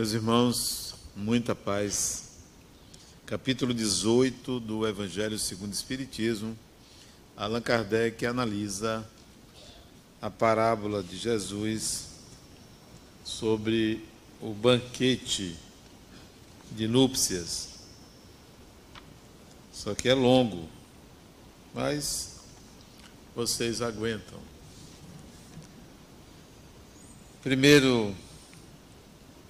Meus irmãos, muita paz. Capítulo 18 do Evangelho segundo o Espiritismo. Allan Kardec analisa a parábola de Jesus sobre o banquete de núpcias. Só que é longo, mas vocês aguentam. Primeiro,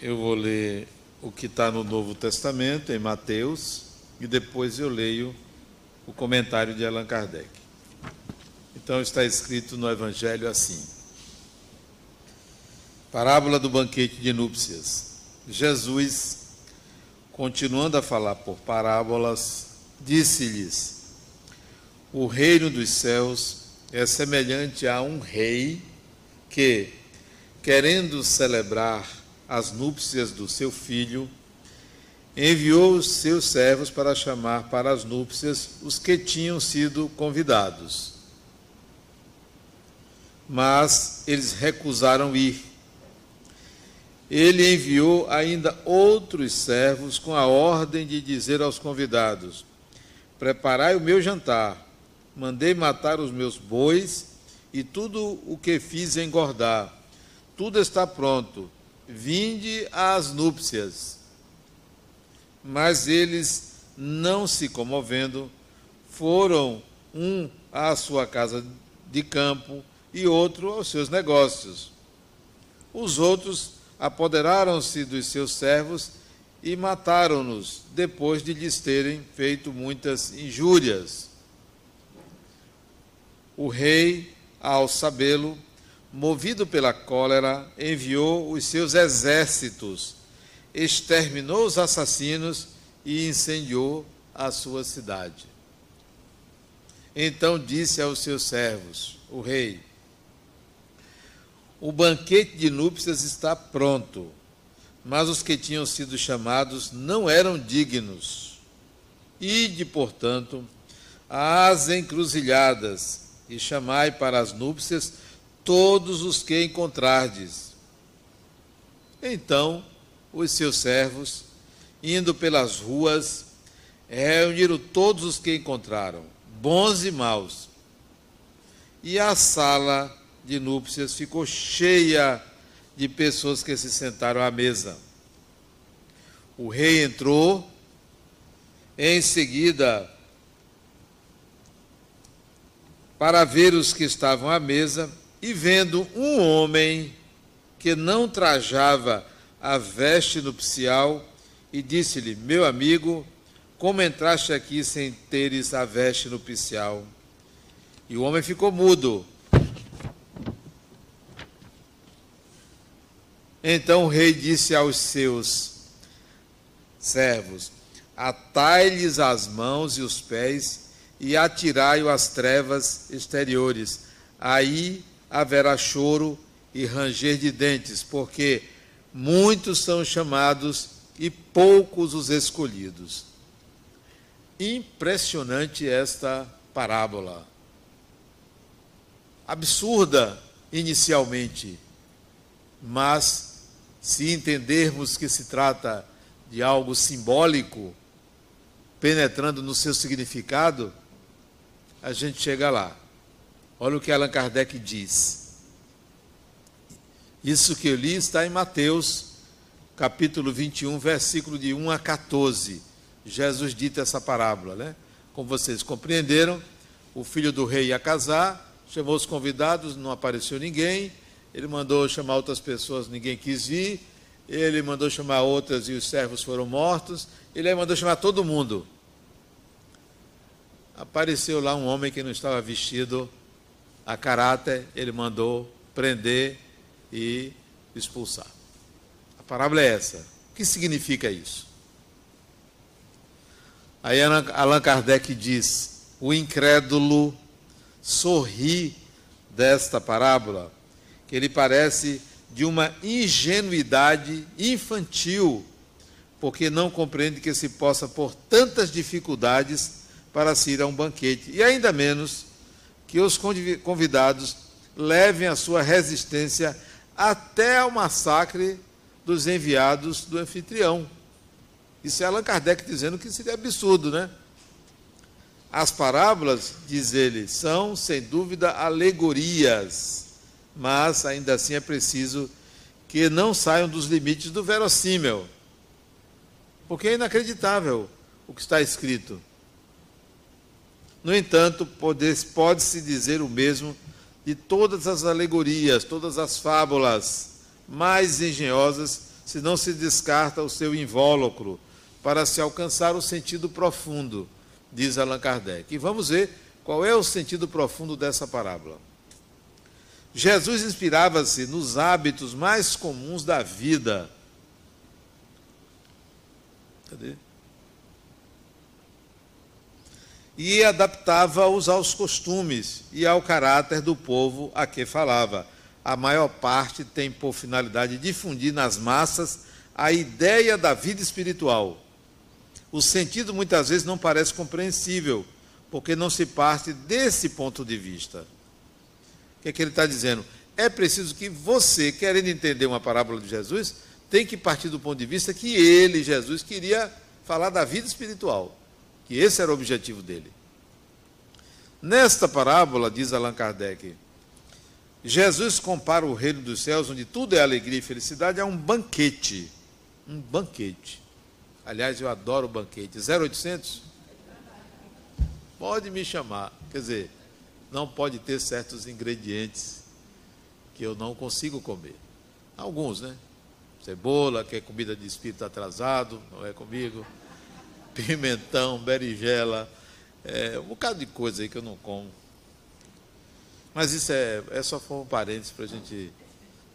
eu vou ler o que está no Novo Testamento, em Mateus, e depois eu leio o comentário de Allan Kardec. Então está escrito no Evangelho assim: Parábola do banquete de núpcias. Jesus, continuando a falar por parábolas, disse-lhes: O reino dos céus é semelhante a um rei que, querendo celebrar as núpcias do seu filho, enviou os seus servos para chamar para as núpcias os que tinham sido convidados. Mas eles recusaram ir. Ele enviou ainda outros servos com a ordem de dizer aos convidados: Preparai o meu jantar, mandei matar os meus bois e tudo o que fiz engordar. Tudo está pronto Vinde às núpcias. Mas eles, não se comovendo, foram um à sua casa de campo e outro aos seus negócios. Os outros apoderaram-se dos seus servos e mataram-nos, depois de lhes terem feito muitas injúrias. O rei, ao sabê-lo, movido pela cólera, enviou os seus exércitos, exterminou os assassinos e incendiou a sua cidade. Então disse aos seus servos, o rei: O banquete de núpcias está pronto, mas os que tinham sido chamados não eram dignos. Ide, portanto, às encruzilhadas e chamai para as núpcias todos os que encontrardes. Então os seus servos, indo pelas ruas, reuniram todos os que encontraram, bons e maus. E a sala de núpcias ficou cheia de pessoas que se sentaram à mesa. O rei entrou, em seguida, para ver os que estavam à mesa, e vendo um homem que não trajava a veste nupcial, e disse-lhe: Meu amigo, como entraste aqui sem teres a veste nupcial? E o homem ficou mudo. Então o rei disse aos seus servos: Atai-lhes as mãos e os pés e atirai-o às trevas exteriores. Aí haverá choro e ranger de dentes, porque muitos são chamados e poucos os escolhidos. Impressionante esta parábola. Absurda inicialmente, mas se entendermos que se trata de algo simbólico, penetrando no seu significado, a gente chega lá. Olha o que Allan Kardec diz. Isso que eu li está em Mateus, capítulo 21, versículo de 1 a 14. Jesus dita essa parábola, né? Como vocês compreenderam, o filho do rei ia casar, chamou os convidados, não apareceu ninguém. Ele mandou chamar outras pessoas, ninguém quis vir. Ele mandou chamar outras e os servos foram mortos. Ele mandou chamar todo mundo. Apareceu lá um homem que não estava vestido a caráter, ele mandou prender e expulsar. A parábola é essa. O que significa isso? Aí Allan Kardec diz: o incrédulo sorri desta parábola, que ele parece de uma ingenuidade infantil, porque não compreende que se possa por tantas dificuldades para se ir a um banquete, e ainda menos que os convidados levem a sua resistência até ao massacre dos enviados do anfitrião. Isso é Allan Kardec dizendo que seria absurdo, né? As parábolas, diz ele, são, sem dúvida, alegorias, mas ainda assim é preciso que não saiam dos limites do verossímil, porque é inacreditável o que está escrito. No entanto, pode-se dizer o mesmo de todas as alegorias, todas as fábulas mais engenhosas, se não se descarta o seu invólucro, para se alcançar o sentido profundo, diz Allan Kardec. E vamos ver qual é o sentido profundo dessa parábola. Jesus inspirava-se nos hábitos mais comuns da vida. Cadê? E adaptava-os aos costumes e ao caráter do povo a que falava. A maior parte tem por finalidade difundir nas massas a ideia da vida espiritual o sentido muitas vezes não parece compreensível, porque não se parte desse ponto de vista. O que é que ele está dizendo? É preciso que você, querendo entender uma parábola de Jesus, tem que partir do ponto de vista que ele, Jesus, queria falar da vida espiritual, que esse era o objetivo dele. Nesta parábola, diz Allan Kardec, Jesus compara o reino dos céus, onde tudo é alegria e felicidade, a um banquete. Um banquete. Aliás, eu adoro banquete. 0800? Pode me chamar. Quer dizer, não pode ter certos ingredientes que eu não consigo comer. Alguns, né? Cebola, que é comida de espírito atrasado, não é comigo. Pimentão, berinjela, é, um bocado de coisa aí que eu não como. Mas isso é, é só um parênteses para a gente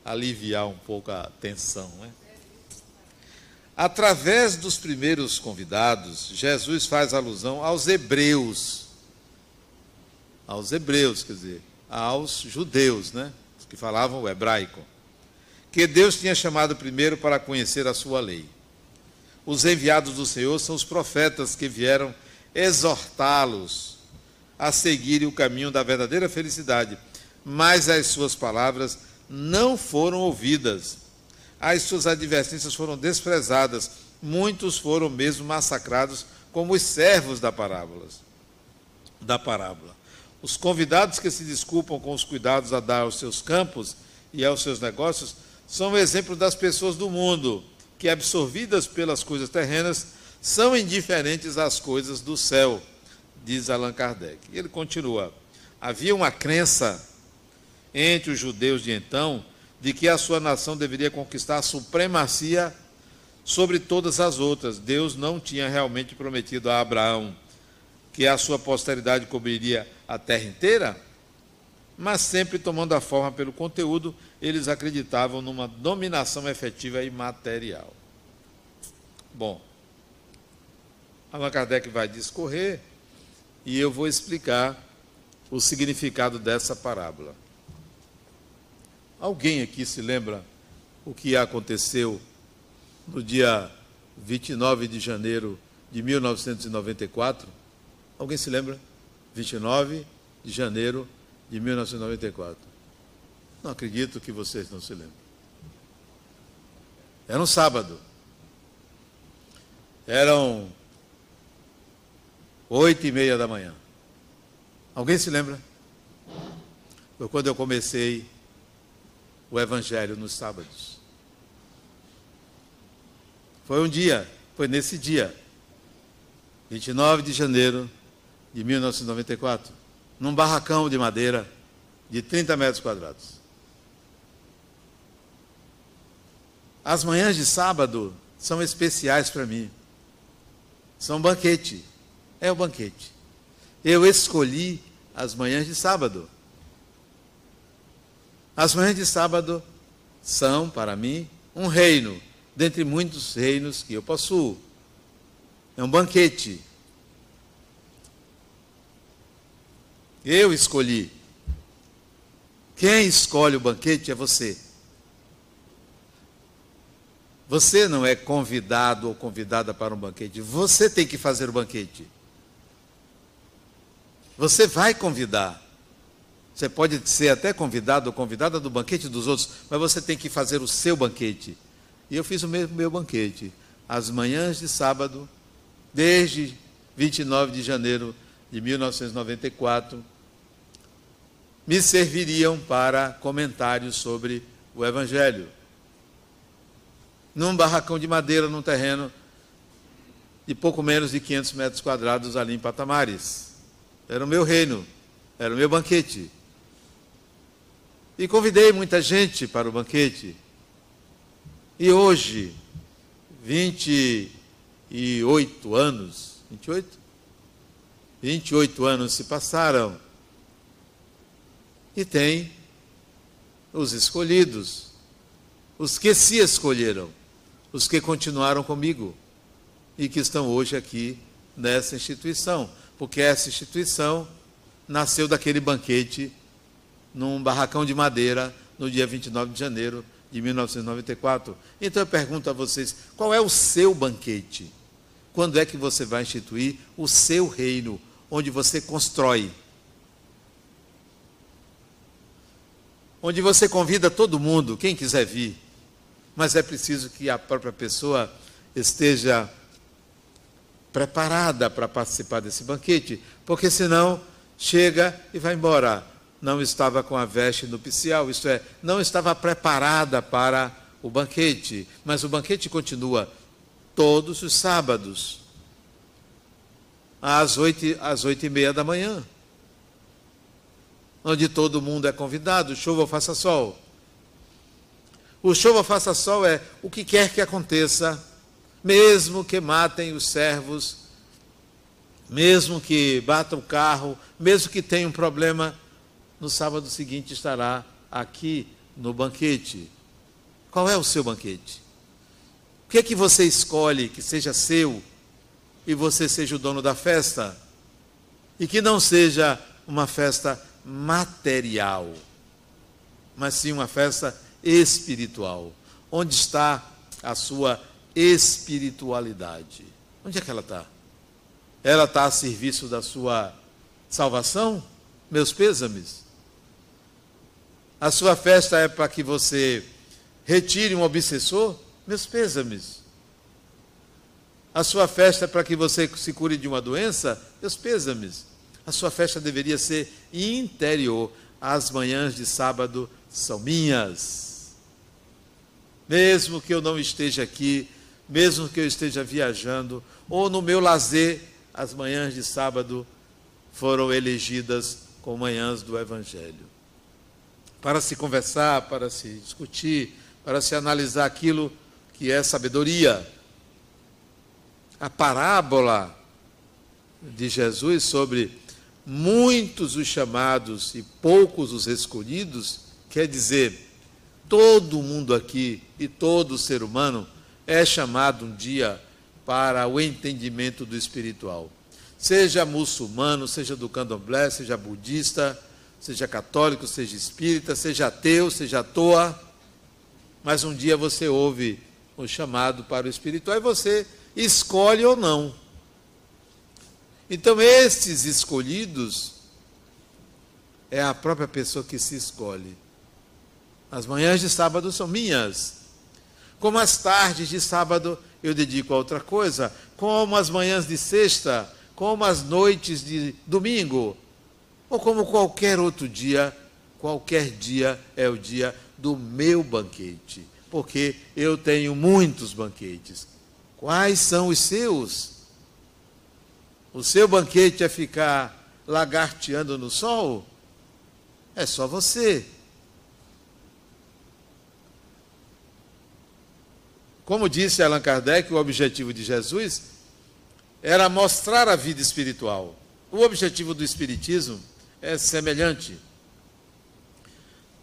aliviar um pouco a tensão, né? Através dos primeiros convidados, Jesus faz alusão aos hebreus. Aos hebreus, quer dizer, aos judeus, né? Que falavam o hebraico. Que Deus tinha chamado primeiro para conhecer a sua lei. Os enviados do Senhor são os profetas que vieram exortá-los a seguirem o caminho da verdadeira felicidade, mas as suas palavras não foram ouvidas as suas advertências foram desprezadas, muitos foram mesmo massacrados como os servos da parábola. Da parábola. Os convidados que se desculpam com os cuidados a dar aos seus campos e aos seus negócios são exemplo das pessoas do mundo que, absorvidas pelas coisas terrenas, são indiferentes às coisas do céu, diz Allan Kardec. E ele continua: havia uma crença entre os judeus de então de que a sua nação deveria conquistar a supremacia sobre todas as outras. Deus não tinha realmente prometido a Abraão que a sua posteridade cobriria a terra inteira, mas sempre tomando a forma pelo conteúdo, eles acreditavam numa dominação efetiva e material. Bom, Allan Kardec vai discorrer e eu vou explicar o significado dessa parábola. Alguém aqui se lembra o que aconteceu no dia 29 de janeiro de 1994? Alguém se lembra? 29 de janeiro 1994. Não acredito que vocês não se lembram. Era um sábado. Eram oito e meia da manhã. Alguém se lembra? Foi quando eu comecei o Evangelho nos sábados. Foi um dia, foi nesse dia, 29 de janeiro de 1994, num barracão de madeira de 30 metros quadrados. As manhãs de sábado são especiais para mim. São banquete. É o banquete. Eu escolhi as manhãs de sábado. As manhãs de sábado são, para mim, um reino, dentre muitos reinos que eu possuo. É um banquete. Eu escolhi. Quem escolhe o banquete é você. Você não é convidado ou convidada para um banquete. Você tem que fazer o banquete. Você vai convidar. Você pode ser até convidado ou convidada do banquete dos outros, mas você tem que fazer o seu banquete. E eu fiz o mesmo meu banquete. As manhãs de sábado, desde 29 de janeiro de 1994, me serviriam para comentários sobre o Evangelho. Num barracão de madeira, num terreno de pouco menos de 500 metros quadrados ali em Patamares. Era o meu reino, era o meu banquete. E convidei muita gente para o banquete. E hoje, 28 anos, 28? 28 anos se passaram. E tem os escolhidos, os que se escolheram, os que continuaram comigo e que estão hoje aqui nessa instituição, porque essa instituição nasceu daquele banquete num barracão de madeira no dia 29 de janeiro de 1994. Então eu pergunto a vocês: qual é o seu banquete? Quando é que você vai instituir o seu reino, onde você constrói? Onde você convida todo mundo, quem quiser vir, mas é preciso que a própria pessoa esteja preparada para participar desse banquete, porque senão chega e vai embora. Não estava com a veste nupcial, isto é, não estava preparada para o banquete. Mas o banquete continua todos os sábados, às oito, às oito e meia da manhã, onde todo mundo é convidado, chova ou faça sol. O chova ou faça sol é o que quer que aconteça, mesmo que matem os servos, mesmo que batam o carro, mesmo que tenha um problema no sábado seguinte estará aqui no banquete. Qual é o seu banquete? O que é que você escolhe que seja seu e você seja o dono da festa? E que não seja uma festa material, mas sim uma festa espiritual. Onde está a sua espiritualidade? Onde é que ela está? Ela está a serviço da sua salvação? Meus pêsames. A sua festa é para que você retire um obsessor? Meus pêsames. A sua festa é para que você se cure de uma doença? Meus pêsames. A sua festa deveria ser interior. As manhãs de sábado são minhas. Mesmo que eu não esteja aqui, mesmo que eu esteja viajando, ou no meu lazer, as manhãs de sábado foram elegidas como manhãs do Evangelho para se conversar, para se discutir, para se analisar aquilo que é sabedoria. A parábola de Jesus sobre muitos os chamados e poucos os escolhidos, quer dizer, todo mundo aqui e todo ser humano é chamado um dia para o entendimento do espiritual. Seja muçulmano, seja do candomblé, seja budista, seja católico, seja espírita, seja ateu, seja à toa, mas um dia você ouve o chamado para o espiritual e você escolhe ou não. Então, estes escolhidos é a própria pessoa que se escolhe. As manhãs de sábado são minhas. Como as tardes de sábado eu dedico a outra coisa, como as manhãs de sexta, como as noites de domingo, ou como qualquer outro dia, qualquer dia é o dia do meu banquete, porque eu tenho muitos banquetes. Quais são os seus? O seu banquete é ficar lagarteando no sol? É só você. Como disse Allan Kardec, o objetivo de Jesus era mostrar a vida espiritual. O objetivo do Espiritismo é semelhante.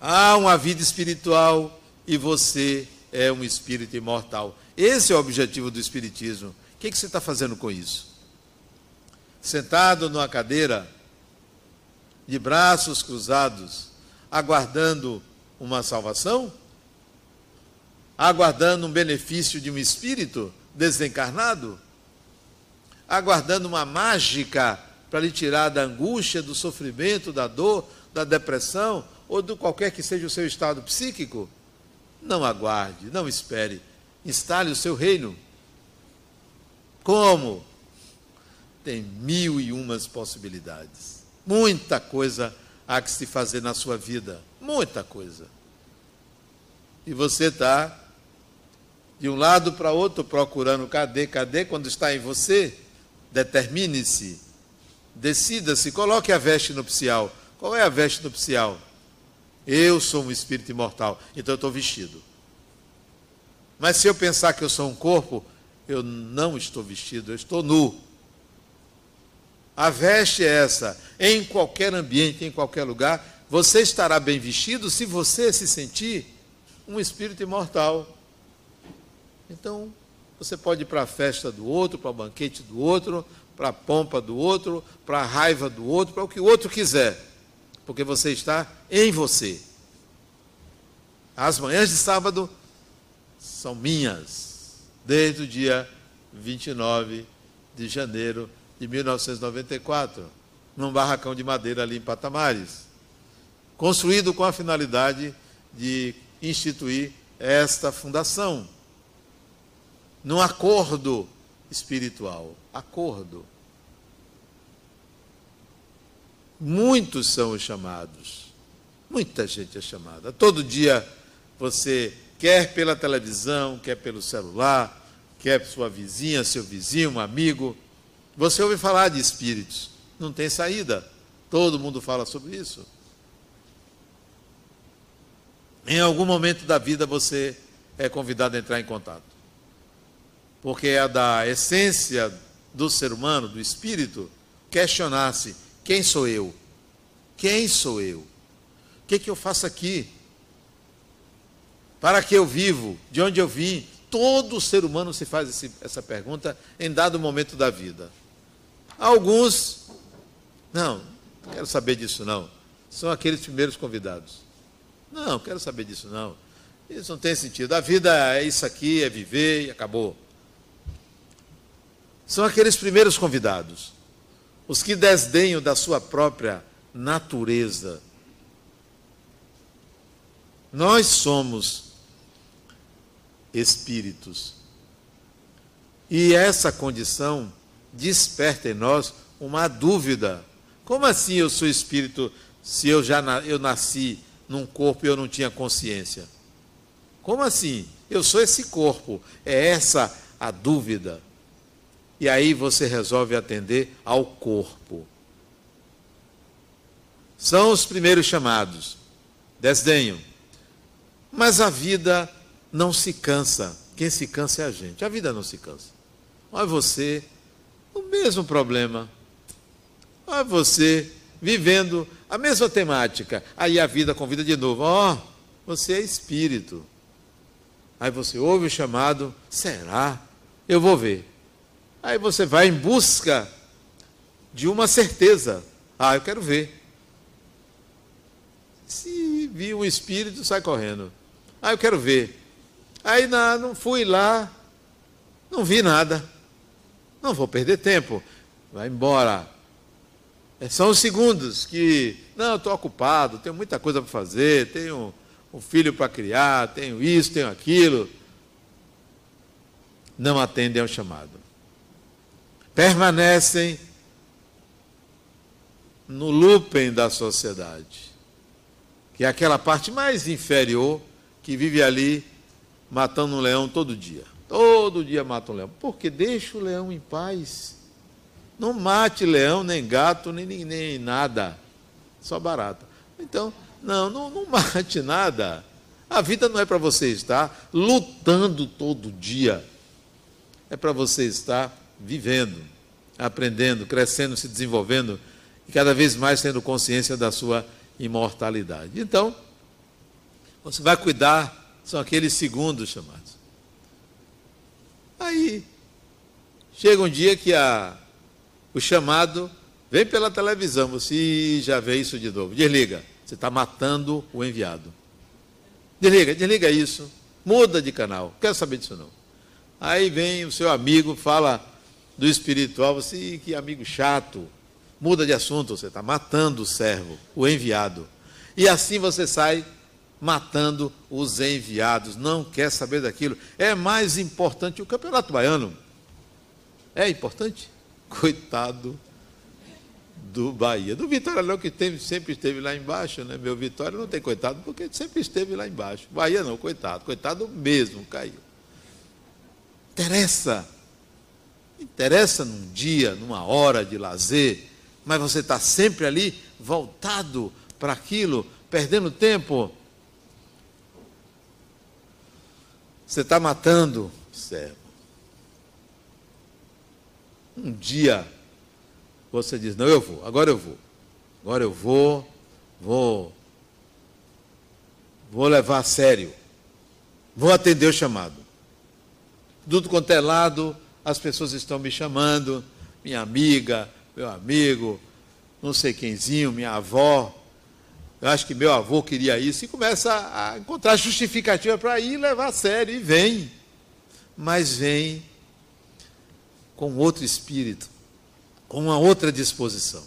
Há uma vida espiritual e você é um espírito imortal. Esse é o objetivo do Espiritismo. O que, você está fazendo com isso? Sentado numa cadeira, de braços cruzados, aguardando uma salvação? Aguardando um benefício de um espírito desencarnado? Aguardando uma mágica para lhe tirar da angústia, do sofrimento, da dor, da depressão ou do qualquer que seja o seu estado psíquico, não aguarde, não espere. instale o seu reino. Como? Tem mil e umas possibilidades. Muita coisa há que se fazer na sua vida. Muita coisa. E você está de um lado para outro procurando cadê, cadê, quando está em você, determine-se, decida-se, coloque a veste nupcial. Qual é a veste nupcial? Eu sou um espírito imortal, então eu estou vestido. Mas se eu pensar que eu sou um corpo, eu não estou vestido, eu estou nu. A veste é essa. Em qualquer ambiente, em qualquer lugar, você estará bem vestido se você se sentir um espírito imortal. Então, você pode ir para a festa do outro, para o banquete do outro, para a pompa do outro, para a raiva do outro, para o que o outro quiser, porque você está em você. As manhãs de sábado são minhas, desde o dia 29 de janeiro de 1994, num barracão de madeira ali em Patamares, construído com a finalidade de instituir esta fundação, num acordo espiritual. Acordo. Muitos são os chamados. Muita gente é chamada. Todo dia você, quer pela televisão, quer pelo celular, quer sua vizinha, seu vizinho, um amigo, você ouve falar de espíritos. Não tem saída. Todo mundo fala sobre isso. Em algum momento da vida você é convidado a entrar em contato. Porque é da essência do ser humano, do espírito, questionar-se: quem sou eu? Quem sou eu? O que, que eu faço aqui? Para que eu vivo? De onde eu vim? Todo ser humano se faz esse, essa pergunta em dado momento da vida. Alguns, não, não quero saber disso não. São aqueles primeiros convidados. Não, não quero saber disso não. Isso não tem sentido. A vida é isso aqui, é viver e acabou. São aqueles primeiros convidados. Os que desdenham da sua própria natureza. Nós somos espíritos. E essa condição desperta em nós uma dúvida. Como assim eu sou espírito se eu já eu nasci num corpo e eu não tinha consciência? Como assim? Eu sou esse corpo. É essa a dúvida. E aí você resolve atender ao corpo. São os primeiros chamados. Desdenham. Mas a vida não se cansa. Quem se cansa é a gente. A vida não se cansa. Olha você, o mesmo problema. Olha você, vivendo a mesma temática. Aí a vida convida de novo. Ó, oh, você é espírito. Aí você ouve o chamado, será? Eu vou ver. Aí você vai em busca de uma certeza. Ah, eu quero ver. Se viu um espírito, sai correndo. Ah, eu quero ver. Aí não, não fui lá, não vi nada. Não vou perder tempo. Vai embora. É, são os segundos que, não, estou ocupado, tenho muita coisa para fazer, tenho um filho para criar, tenho isso, tenho aquilo. Não atendem ao chamado permanecem no looping da sociedade, que é aquela parte mais inferior que vive ali matando um leão todo dia. Todo dia mata um leão. Porque deixa o leão em paz. Não mate leão, nem gato, nem, nem, nem nada. Só barata. Então, não, não, não mate nada. A vida não é para você estar lutando todo dia. É para você estar vivendo, aprendendo, crescendo, se desenvolvendo e cada vez mais tendo consciência da sua imortalidade. Então, você vai cuidar, são aqueles segundos chamados. Aí, chega um dia que a, o chamado vem pela televisão, você já vê isso de novo. Desliga, você está matando o enviado. Desliga, desliga isso, muda de canal, quero saber disso não. Aí vem o seu amigo, fala do espiritual, você, que amigo chato, muda de assunto, você está matando o servo, o enviado. E assim você sai matando os enviados, não quer saber daquilo. É mais importante o Campeonato Baiano. É importante? Coitado do Bahia. Do Vitória não, que teve, sempre esteve lá embaixo, né? Meu Vitória não tem coitado, porque sempre esteve lá embaixo. Bahia não, coitado. Coitado mesmo, caiu. Interessa. Interessa num dia, numa hora de lazer, mas você está sempre ali voltado para aquilo, perdendo tempo. Você está matando servo. Um dia você diz: Não, eu vou, agora eu vou. Agora eu vou, vou, vou levar a sério. Vou atender o chamado. Tudo quanto é lado, as pessoas estão me chamando, minha amiga, meu amigo, não sei quemzinho, minha avó. Eu acho que meu avô queria isso, e começa a encontrar justificativa para ir levar a sério, e vem. Mas vem com outro espírito com uma outra disposição.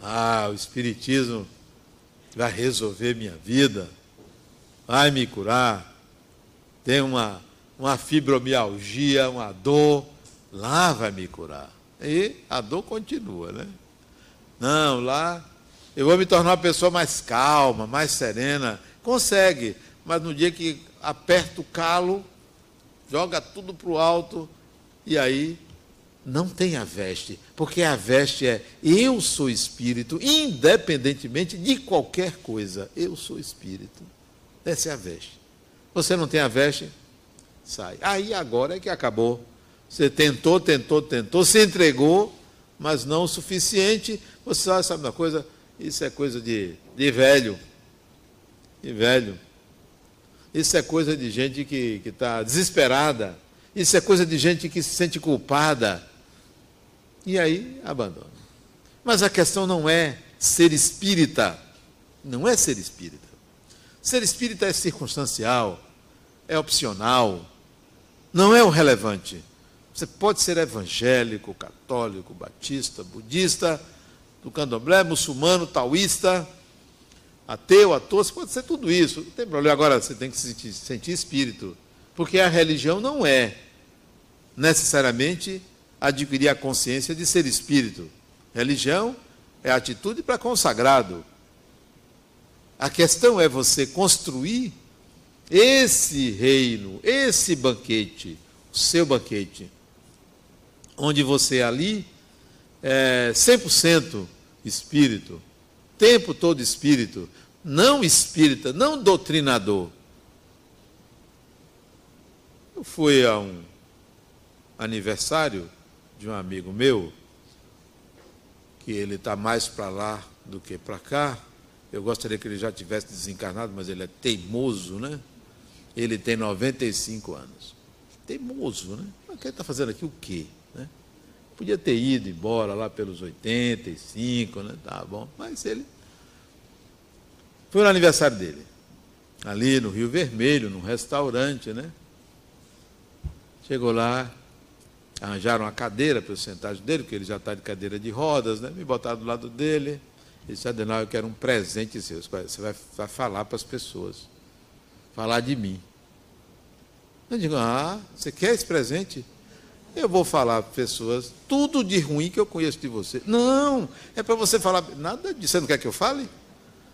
Ah, o Espiritismo vai resolver minha vida, vai me curar. Tem uma, uma fibromialgia, uma dor, lá vai me curar. E a dor continua, né? Não, lá eu vou me tornar uma pessoa mais calma, mais serena. Consegue, mas no dia que aperta o calo, joga tudo para o alto, e aí não tem a veste, porque a veste é eu sou espírito, independentemente de qualquer coisa, eu sou espírito. Essa é a veste. Você não tem a veste? Sai. Aí agora é que acabou. Você tentou, tentou, tentou, se entregou, mas não o suficiente. Você sabe uma coisa? Isso é coisa de, de velho. De velho. Isso é coisa de gente que está desesperada. Isso é coisa de gente que se sente culpada e aí abandona. Mas a questão não é ser espírita. Não é ser espírita. Ser espírita é circunstancial, é opcional, não é o relevante. Você pode ser evangélico, católico, batista, budista, do candomblé, muçulmano, taoísta, ateu, ator, você pode ser tudo isso. Não tem problema. Agora, você tem que se sentir, sentir espírito. Porque a religião não é necessariamente adquirir a consciência de ser espírito. Religião é atitude para consagrado. A questão é você construir esse reino, esse banquete, o seu banquete, onde você ali é 100% espírito, tempo todo espírito, não espírita, não doutrinador. Eu fui a um aniversário de um amigo meu, que ele está mais para lá do que para cá. Eu gostaria que ele já tivesse desencarnado, mas ele é teimoso, né? Ele tem 95 anos. Teimoso, né? Mas ele está fazendo aqui o quê? Né? Podia ter ido embora lá pelos 85, né? Tá bom. Mas ele. Foi no aniversário dele. Ali no Rio Vermelho, num restaurante, né? Chegou lá, arranjaram uma cadeira para eu sentar dele, porque ele já está de cadeira de rodas, né? me botaram do lado dele. Ele disse, Adenal, eu quero um presente seu. Você vai, vai falar para as pessoas. Falar de mim. Eu digo, ah, você quer esse presente? Eu vou falar para pessoas tudo de ruim que eu conheço de você. Não, é para você falar. Nada disso. Você não quer que eu fale?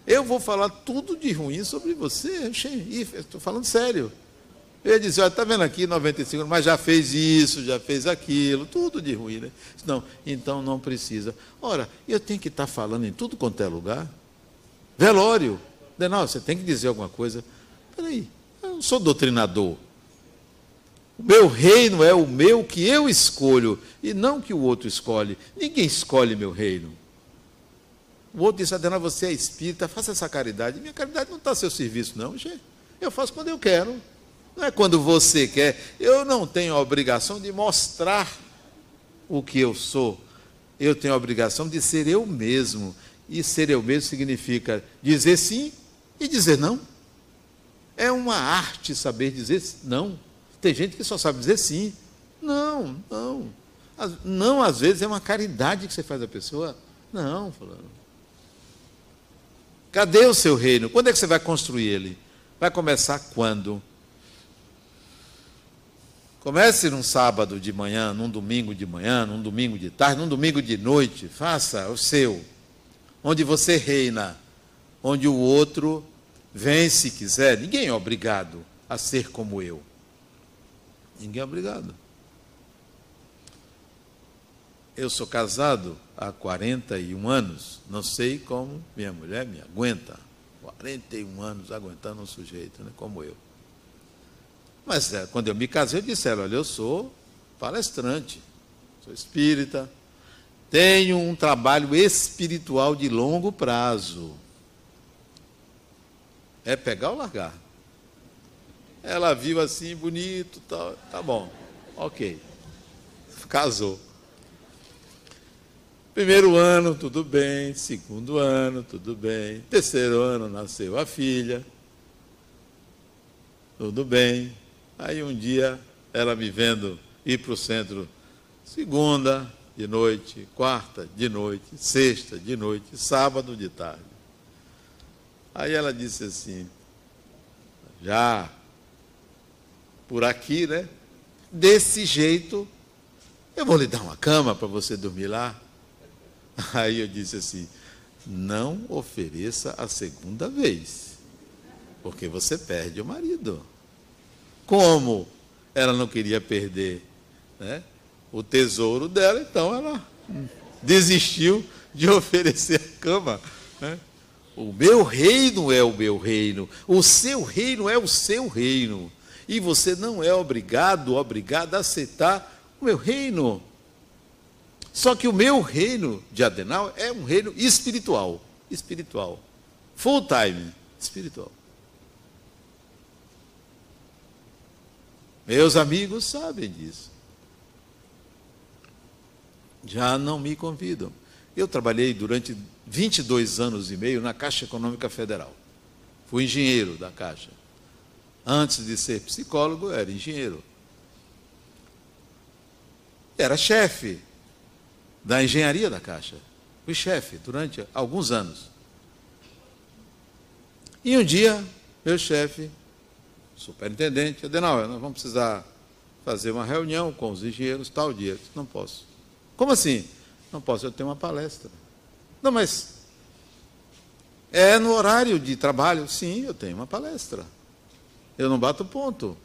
Eu vou falar tudo de ruim sobre você. Estou falando sério. Eu ia dizer, olha, está vendo aqui 95, mas já fez isso, já fez aquilo, tudo de ruim, né? Não, então não precisa. Ora, eu tenho que estar tá falando em tudo quanto é lugar. Velório. Denal, você tem que dizer alguma coisa. Peraí, eu não sou doutrinador. O meu reino é o meu que eu escolho, e não que o outro escolhe. Ninguém escolhe meu reino. O outro disse, Adenal, você é espírita, faça essa caridade. Minha caridade não está a seu serviço, não, gente. Eu faço quando eu quero. Não é quando você quer. Eu não tenho a obrigação de mostrar o que eu sou. Eu tenho a obrigação de ser eu mesmo. E ser eu mesmo significa dizer sim e dizer não. É uma arte saber dizer não. Tem gente que só sabe dizer sim. Não, não. Não, às vezes, é uma caridade que você faz à pessoa. Não, falando. Cadê o seu reino? Quando é que você vai construir ele? Vai começar quando? Comece num sábado de manhã, num domingo de manhã, num domingo de tarde, num domingo de noite. Faça o seu, onde você reina, onde o outro vem se quiser. Ninguém é obrigado a ser como eu. Ninguém é obrigado. Eu sou casado há 41 anos. Não sei como minha mulher me aguenta. 41 anos aguentando um sujeito, né, como eu. Mas é, quando eu me casei, eu disse ela, olha, eu sou palestrante, sou espírita, tenho um trabalho espiritual de longo prazo. É pegar ou largar? Ela viu assim, bonito, tá, tá bom, ok. Casou. Primeiro ano, tudo bem. Segundo ano, tudo bem. Terceiro ano, nasceu a filha. Tudo bem. Aí um dia, ela me vendo ir para o centro, segunda de noite, quarta de noite, sexta de noite, sábado de tarde. Aí ela disse assim, já por aqui, né? Desse jeito, eu vou lhe dar uma cama para você dormir lá. Aí eu disse assim: não ofereça a segunda vez, porque você perde o marido. Como ela não queria perder né, o tesouro dela, então ela desistiu de oferecer a cama. Né? O meu reino é o meu reino, o seu reino é o seu reino. E você não é obrigado, obrigado a aceitar o meu reino. Só que o meu reino de Adenal é um reino espiritual. Espiritual. Full time. Espiritual. Meus amigos sabem disso. Já não me convidam. Eu trabalhei durante 22 anos e meio na Caixa Econômica Federal. Fui engenheiro da Caixa. Antes de ser psicólogo, era engenheiro. Era chefe da engenharia da Caixa. Fui chefe durante alguns anos. E um dia, meu chefe superintendente, Adenauer, nós vamos precisar fazer uma reunião com os engenheiros tal dia. Eu disse, não posso. Como assim? Não posso, eu tenho uma palestra. Não, mas é no horário de trabalho? Sim, eu tenho uma palestra. Eu não bato ponto.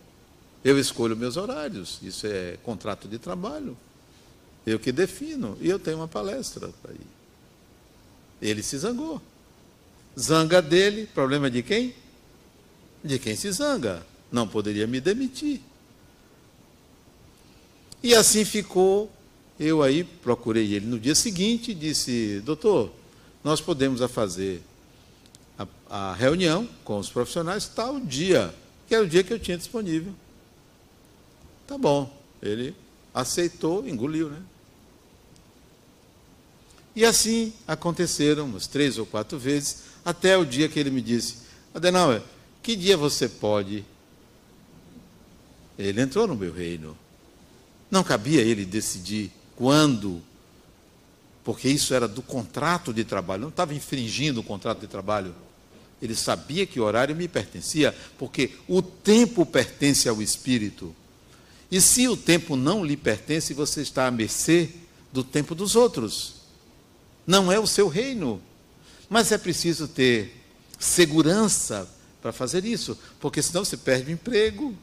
Eu escolho meus horários. Isso é contrato de trabalho. Eu que defino. E eu tenho uma palestra para ir. Ele se zangou. Zanga dele, problema de quem? de quem se zanga. Não poderia me demitir. E assim ficou. Eu aí procurei ele no dia seguinte e disse: Doutor, nós podemos fazer a, a reunião com os profissionais tal dia, que era o dia que eu tinha disponível. Tá bom. Ele aceitou, engoliu, né? E assim aconteceram umas três ou quatro vezes, até o dia que ele me disse: Adenauer, que dia você pode? Ele entrou no meu reino. Não cabia ele decidir quando, porque isso era do contrato de trabalho, não estava infringindo o contrato de trabalho. Ele sabia que o horário me pertencia, porque o tempo pertence ao espírito. E se o tempo não lhe pertence, você está à mercê do tempo dos outros. Não é o seu reino. Mas é preciso ter segurança para fazer isso, porque senão você perde o emprego,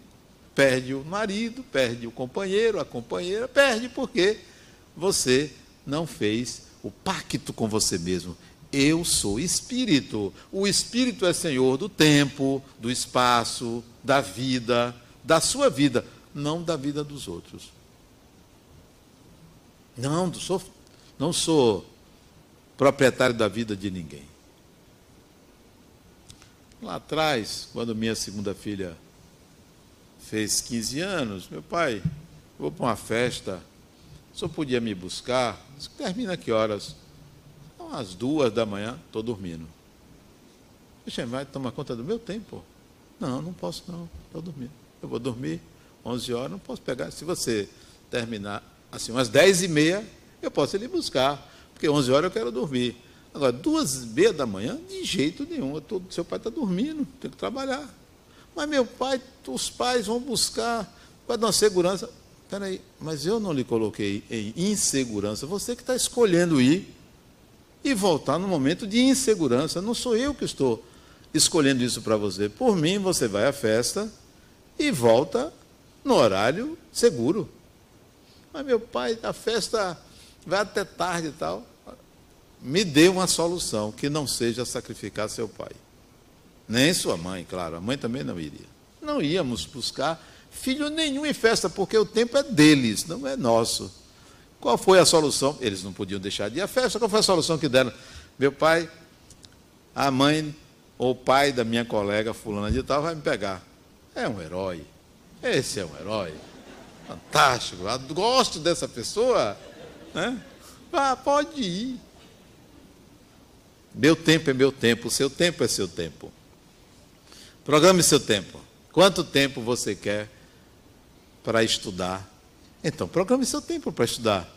perde o marido, perde o companheiro, a companheira, perde porque você não fez o pacto com você mesmo. Eu sou espírito. O espírito é senhor do tempo, do espaço, da vida, da sua vida, não da vida dos outros. Não, sou, não sou proprietário da vida de ninguém. Lá atrás, quando minha segunda filha fez 15 anos, meu pai, vou para uma festa, só podia me buscar. Termina que horas? Às duas da manhã, estou dormindo. Deixa vai tomar conta do meu tempo. Não, não posso não, estou dormindo. Eu vou dormir 11 horas, não posso pegar. Se você terminar assim, umas 10 e meia, eu posso ir lhe buscar, porque 11 horas eu quero dormir. Agora, duas e meia da manhã, de jeito nenhum. Tô, seu pai está dormindo, tem que trabalhar. Mas meu pai, os pais vão buscar, vai dar uma segurança. Espera aí, mas eu não lhe coloquei em insegurança. Você que está escolhendo ir e voltar no momento de insegurança. Não sou eu que estou escolhendo isso para você. Por mim, você vai à festa e volta no horário seguro. Mas meu pai, a festa vai até tarde e tal. Me dê uma solução que não seja sacrificar seu pai. Nem sua mãe, claro. A mãe também não iria. Não íamos buscar filho nenhum em festa, porque o tempo é deles, não é nosso. Qual foi a solução? Eles não podiam deixar de ir à festa. Qual foi a solução que deram? Meu pai, a mãe ou o pai da minha colega fulana de tal vai me pegar. É um herói. Esse é um herói. Fantástico. Eu gosto dessa pessoa. Né? Ah, pode ir. Meu tempo é meu tempo, seu tempo é seu tempo. Programe seu tempo. Quanto tempo você quer para estudar? Então, programe seu tempo para estudar.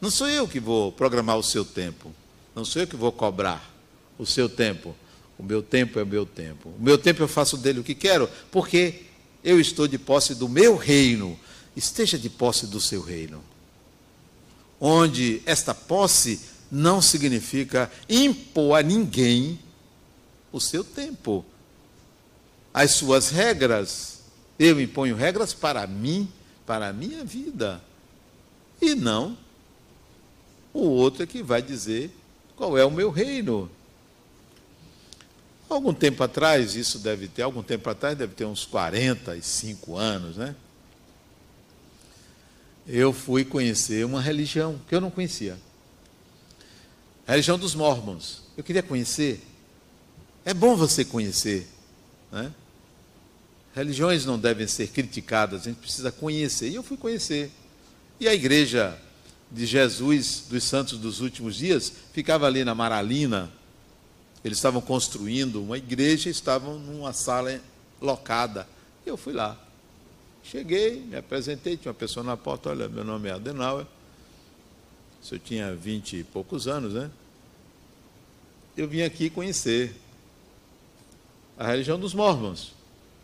Não sou eu que vou programar o seu tempo. Não sou eu que vou cobrar o seu tempo. O meu tempo é o meu tempo. O meu tempo eu faço dele o que quero, porque eu estou de posse do meu reino. Esteja de posse do seu reino. Onde esta posse não significa impor a ninguém o seu tempo, as suas regras. Eu imponho regras para mim para a minha vida. E não o outro é que vai dizer qual é o meu reino. Algum tempo atrás, isso deve ter, algum tempo atrás, deve ter uns 45 anos, né? Eu fui conhecer uma religião que eu não conhecia. A religião dos mormons. Eu queria conhecer. É bom você conhecer, né? Religiões não devem ser criticadas, a gente precisa conhecer. E eu fui conhecer. E a igreja de Jesus dos Santos dos Últimos Dias ficava ali na Maralina. Eles estavam construindo uma igreja e estavam numa sala locada. Eu fui lá. Cheguei, me apresentei, tinha uma pessoa na porta, olha, meu nome é Adenauer. Eu tinha vinte e poucos anos, né? Eu vim aqui conhecer a religião dos mormons.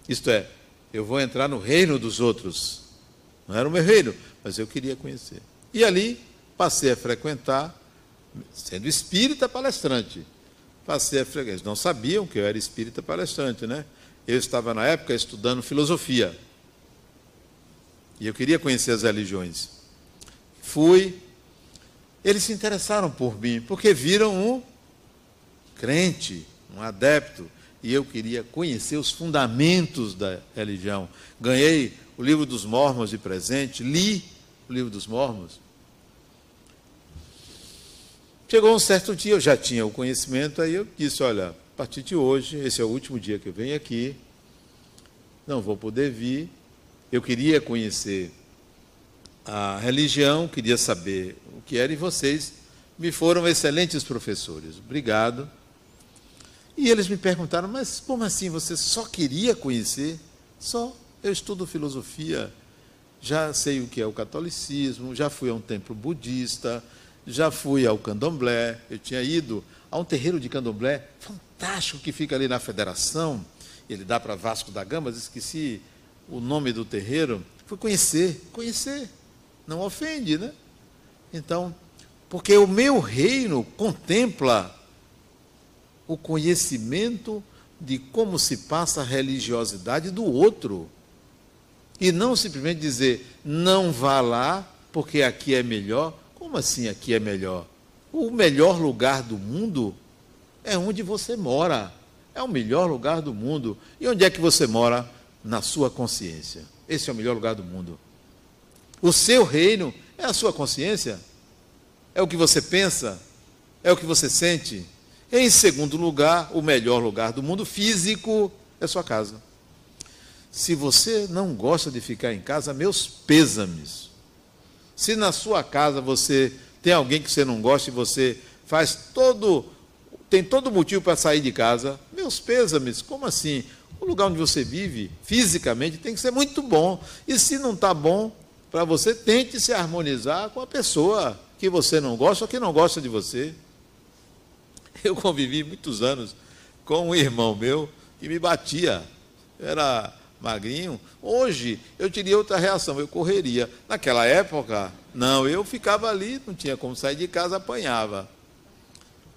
Isto é, eu vou entrar no reino dos outros. Não era o meu reino, mas eu queria conhecer. E ali passei a frequentar, sendo espírita palestrante. Passei a frequentar. Eles não sabiam que eu era espírita palestrante, né? Eu estava na época estudando filosofia. E eu queria conhecer as religiões. Fui. Eles se interessaram por mim, porque viram um crente, um adepto e eu queria conhecer os fundamentos da religião. Ganhei o livro dos Mormons de presente, li o livro dos Mormons. Chegou um certo dia, eu já tinha o conhecimento, aí eu disse: Olha, a partir de hoje, esse é o último dia que eu venho aqui, não vou poder vir. Eu queria conhecer a religião, queria saber o que era, e vocês me foram excelentes professores. Obrigado e eles me perguntaram, mas como assim você só queria conhecer? Só. Eu estudo filosofia, já sei o que é o catolicismo, já fui a um templo budista, já fui ao candomblé, eu tinha ido a um terreiro de candomblé fantástico que fica ali na Federação, ele dá para Vasco da Gama, esqueci o nome do terreiro, fui conhecer, conhecer, não ofende, né? Então, porque o meu reino contempla o conhecimento de como se passa a religiosidade do outro. E não simplesmente dizer, não vá lá, porque aqui é melhor. Como assim aqui é melhor? O melhor lugar do mundo é onde você mora. É o melhor lugar do mundo. E onde é que você mora? Na sua consciência. Esse é o melhor lugar do mundo. O seu reino é a sua consciência? É o que você pensa? É o que você sente? Em segundo lugar, o melhor lugar do mundo físico é sua casa. Se você não gosta de ficar em casa, meus pêsames. Se na sua casa você tem alguém que você não gosta e você faz todo tem todo motivo para sair de casa, meus pêsames, como assim? O lugar onde você vive, fisicamente, tem que ser muito bom. E se não está bom para você, tente se harmonizar com a pessoa que você não gosta ou que não gosta de você. Eu convivi muitos anos com um irmão meu que me batia. Era magrinho. Hoje eu teria outra reação, eu correria. Naquela época, não, eu ficava ali, não tinha como sair de casa, apanhava.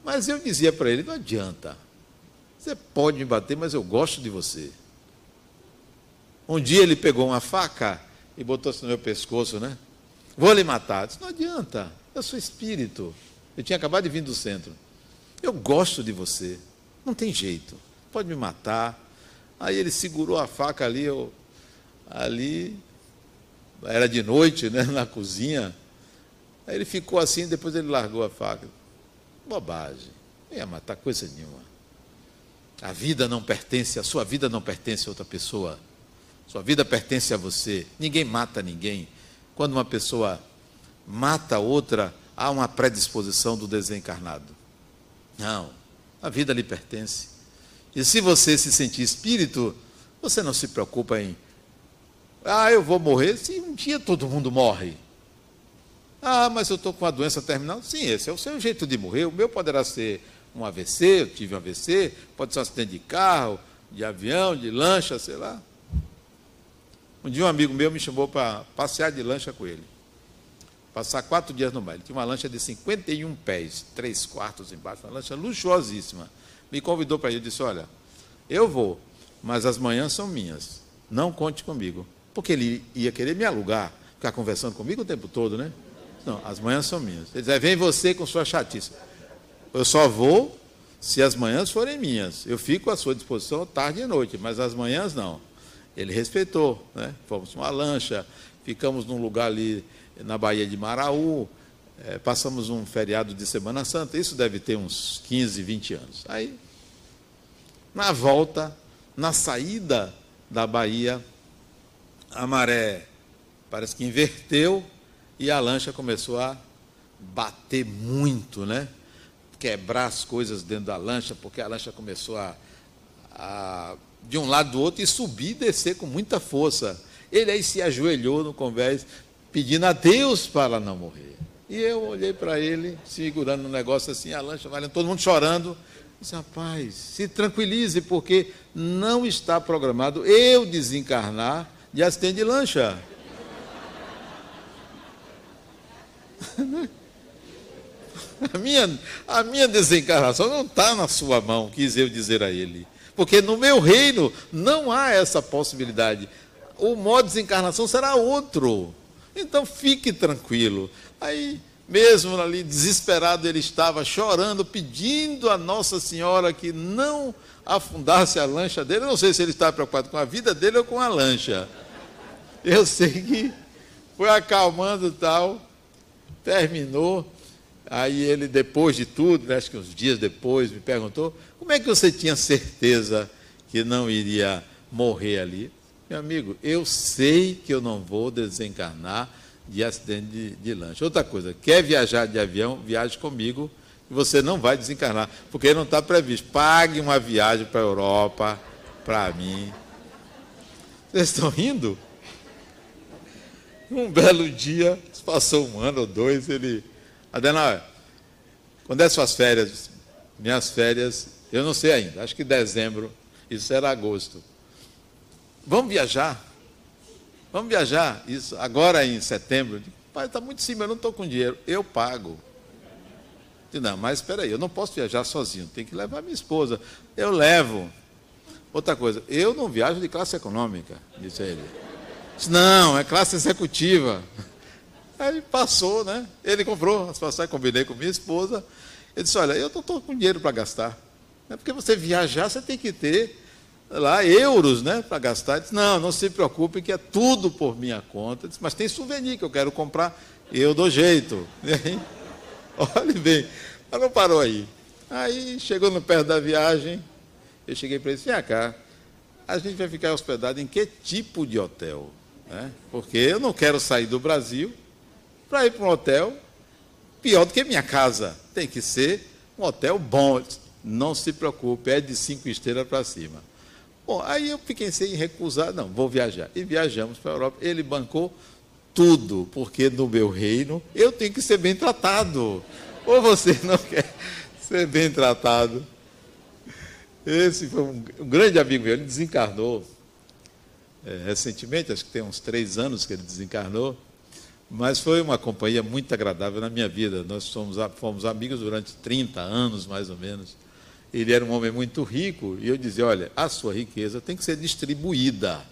Mas eu dizia para ele: não adianta. Você pode me bater, mas eu gosto de você. Um dia ele pegou uma faca e botou assim no meu pescoço, né? Vou lhe matar. Eu disse, não adianta, eu sou espírito. Eu tinha acabado de vir do centro. Eu gosto de você. Não tem jeito. Pode me matar. Aí ele segurou a faca ali, eu, ali, era de noite, né, na cozinha. Aí ele ficou assim, depois ele largou a faca. Bobagem. Não ia matar coisa nenhuma. A vida não pertence, a sua vida não pertence a outra pessoa. Sua vida pertence a você. Ninguém mata ninguém. Quando uma pessoa mata outra, há uma predisposição do desencarnado. Não, a vida lhe pertence. E se você se sentir espírito, você não se preocupa em, ah, eu vou morrer. Sim, um dia todo mundo morre. Ah, mas eu estou com uma doença terminal. Sim, esse é o seu jeito de morrer. O meu poderá ser um AVC, eu tive um AVC, pode ser um acidente de carro, de avião, de lancha, sei lá. Um dia um amigo meu me chamou para passear de lancha com ele. Passar quatro dias no mar. Ele tinha uma lancha de 51 pés, três quartos embaixo, uma lancha luxuosíssima. Me convidou para ir. Eu disse: Olha, eu vou, mas as manhãs são minhas. Não conte comigo. Porque ele ia querer me alugar, ficar conversando comigo o tempo todo, né? Não, as manhãs são minhas. Ele disse: Vem você com sua chatice. Eu só vou se as manhãs forem minhas. Eu fico à sua disposição tarde e noite, mas as manhãs não. Ele respeitou, né? Fomos uma lancha, ficamos num lugar ali na Baía de Maraú, é, passamos um feriado de Semana Santa, isso deve ter uns 15, 20 anos. Aí, na volta, na saída da Bahia, a maré parece que inverteu e a lancha começou a bater muito, né? Quebrar as coisas dentro da lancha, porque a lancha começou a, a de um lado do outro e subir e descer com muita força. Ele aí se ajoelhou no convés, pedindo a Deus para não morrer. E eu olhei para ele, segurando um negócio assim, a lancha valendo, todo mundo chorando. Disse, rapaz, se tranquilize, porque não está programado eu desencarnar de assistente de lancha. A minha, a minha desencarnação não está na sua mão, quis eu dizer a ele. Porque no meu reino não há essa possibilidade. O modo de desencarnação será outro. Então fique tranquilo. Aí, mesmo ali desesperado, ele estava chorando, pedindo a Nossa Senhora que não afundasse a lancha dele. Eu não sei se ele estava preocupado com a vida dele ou com a lancha. Eu sei que foi acalmando tal, terminou. Aí ele, depois de tudo, né, acho que uns dias depois, me perguntou: como é que você tinha certeza que não iria morrer ali? Meu amigo, eu sei que eu não vou desencarnar de acidente de, de lanche. Outra coisa, quer viajar de avião, viaje comigo, e você não vai desencarnar, porque não está previsto. Pague uma viagem para a Europa, para mim. Vocês estão rindo? Um belo dia, passou um ano ou dois, ele Adenauer, quando é suas férias? Minhas férias, eu não sei ainda, acho que dezembro, isso era agosto. Vamos viajar? Vamos viajar? Isso, agora em setembro. Pai, está muito cima, eu não estou com dinheiro. Eu pago. Não, mas espera aí, eu não posso viajar sozinho, tem que levar minha esposa. Eu levo. Outra coisa, eu não viajo de classe econômica, disse ele. Disse, não, é classe executiva. Aí passou, né? Ele comprou as passagens, combinei com minha esposa. Ele disse: Olha, eu não estou com dinheiro para gastar. É porque você viajar, você tem que ter lá euros né, para gastar. Disse: Não, não se preocupe, que é tudo por minha conta. Disse, Mas tem souvenir que eu quero comprar, eu dou jeito. Olhe bem, mas não parou aí. Aí chegou no perto da viagem, eu cheguei para ele e disse: Vem cá, a gente vai ficar hospedado em que tipo de hotel? Né? Porque eu não quero sair do Brasil para ir para um hotel pior do que minha casa. Tem que ser um hotel bom. Não se preocupe, é de cinco estrelas para cima. Bom, aí eu fiquei sem recusar, não, vou viajar. E viajamos para a Europa. Ele bancou tudo, porque no meu reino eu tenho que ser bem tratado. Ou você não quer ser bem tratado. Esse foi um, um grande amigo meu, ele desencarnou é, recentemente, acho que tem uns três anos que ele desencarnou, mas foi uma companhia muito agradável na minha vida. Nós fomos, fomos amigos durante 30 anos, mais ou menos. Ele era um homem muito rico e eu dizia: olha, a sua riqueza tem que ser distribuída.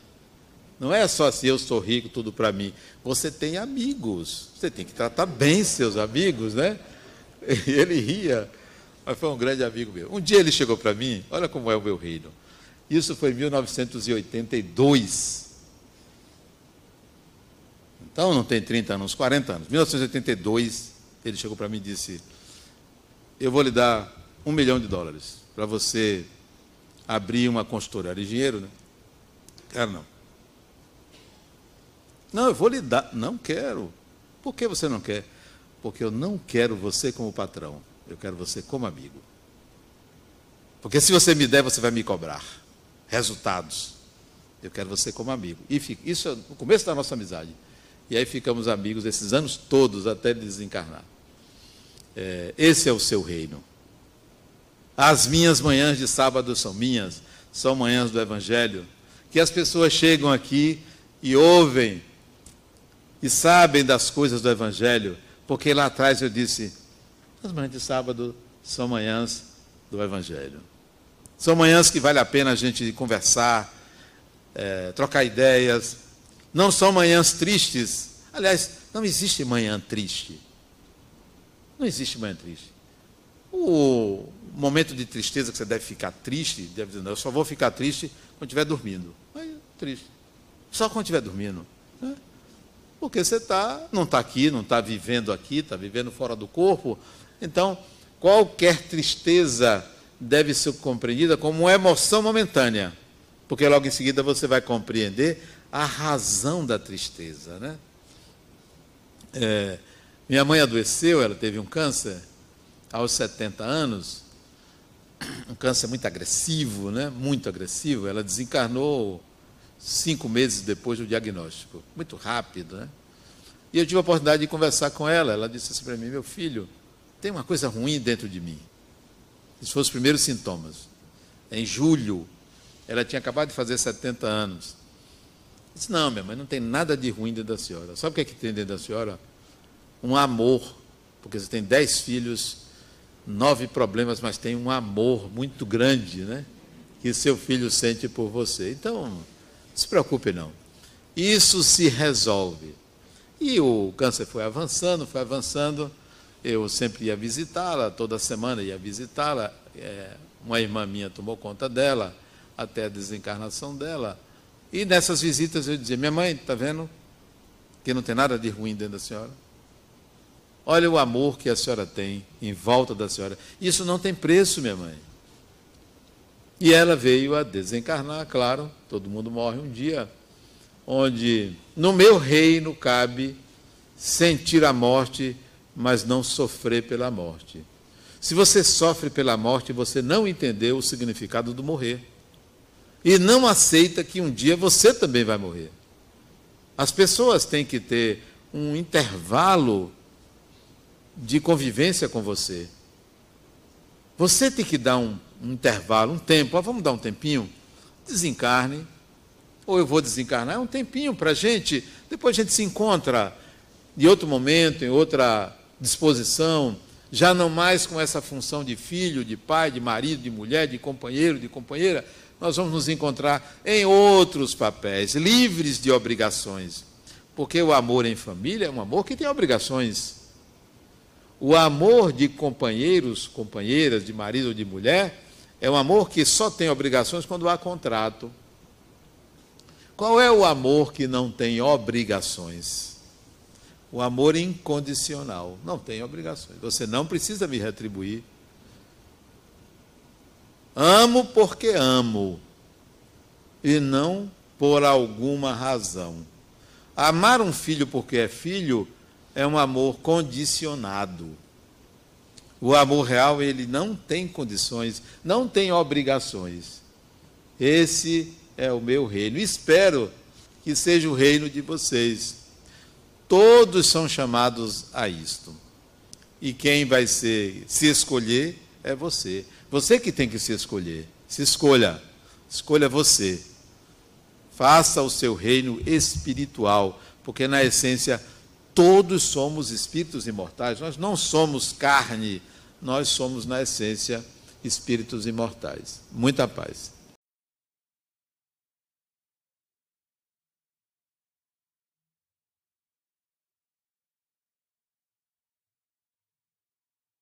Não é só assim, eu sou rico, tudo para mim. Você tem amigos, você tem que tratar bem seus amigos, né? E ele ria, mas foi um grande amigo meu. Um dia ele chegou para mim, olha como é o meu reino. Isso foi em 1982. Então não tem 30 anos, 40 anos. 1982, ele chegou para mim e disse: Eu vou lhe dar um milhão de dólares para você abrir uma consultoria. Era dinheiro, né? Quero não. Não, eu vou lhe dar. Não quero. Por que você não quer? Porque eu não quero você como patrão. Eu quero você como amigo. Porque se você me der, você vai me cobrar resultados. Eu quero você como amigo. E isso é o começo da nossa amizade. E aí ficamos amigos esses anos todos até desencarnar. É, esse é o seu reino. As minhas manhãs de sábado são minhas, são manhãs do Evangelho, que as pessoas chegam aqui e ouvem e sabem das coisas do Evangelho, porque lá atrás eu disse: as manhãs de sábado são manhãs do Evangelho. São manhãs que vale a pena a gente conversar, é, trocar ideias. Não são manhãs tristes. Aliás, não existe manhã triste. Não existe manhã triste. O momento de tristeza que você deve ficar triste, deve dizer, não, eu só vou ficar triste quando estiver dormindo. Mas triste. Só quando estiver dormindo. Né? Porque você tá, não está aqui, não está vivendo aqui, está vivendo fora do corpo. Então, qualquer tristeza deve ser compreendida como uma emoção momentânea, porque logo em seguida você vai compreender a razão da tristeza. Né? É, minha mãe adoeceu, ela teve um câncer aos 70 anos, um câncer muito agressivo, né? muito agressivo. Ela desencarnou cinco meses depois do diagnóstico, muito rápido. Né? E eu tive a oportunidade de conversar com ela. Ela disse assim para mim: Meu filho, tem uma coisa ruim dentro de mim. Esses foram os primeiros sintomas. Em julho, ela tinha acabado de fazer 70 anos. disse, não, minha mãe, não tem nada de ruim dentro da senhora. Sabe o que, é que tem dentro da senhora? Um amor. Porque você tem dez filhos, nove problemas, mas tem um amor muito grande, né? Que seu filho sente por você. Então, não se preocupe não. Isso se resolve. E o câncer foi avançando, foi avançando. Eu sempre ia visitá-la, toda semana ia visitá-la. É, uma irmã minha tomou conta dela, até a desencarnação dela. E nessas visitas eu dizia: Minha mãe, está vendo que não tem nada de ruim dentro da senhora? Olha o amor que a senhora tem em volta da senhora. Isso não tem preço, minha mãe. E ela veio a desencarnar, claro, todo mundo morre um dia, onde no meu reino cabe sentir a morte mas não sofrer pela morte. Se você sofre pela morte, você não entendeu o significado do morrer. E não aceita que um dia você também vai morrer. As pessoas têm que ter um intervalo de convivência com você. Você tem que dar um, um intervalo, um tempo. Ah, vamos dar um tempinho? Desencarne. Ou eu vou desencarnar. É um tempinho para a gente. Depois a gente se encontra em outro momento, em outra disposição, já não mais com essa função de filho, de pai, de marido, de mulher, de companheiro, de companheira, nós vamos nos encontrar em outros papéis, livres de obrigações. Porque o amor em família é um amor que tem obrigações. O amor de companheiros, companheiras, de marido ou de mulher, é um amor que só tem obrigações quando há contrato. Qual é o amor que não tem obrigações? O amor incondicional. Não tem obrigações. Você não precisa me retribuir. Amo porque amo. E não por alguma razão. Amar um filho porque é filho é um amor condicionado. O amor real, ele não tem condições, não tem obrigações. Esse é o meu reino. Espero que seja o reino de vocês. Todos são chamados a isto. E quem vai ser, se escolher é você. Você que tem que se escolher. Se escolha. Escolha você. Faça o seu reino espiritual, porque na essência todos somos espíritos imortais. Nós não somos carne, nós somos na essência espíritos imortais. Muita paz.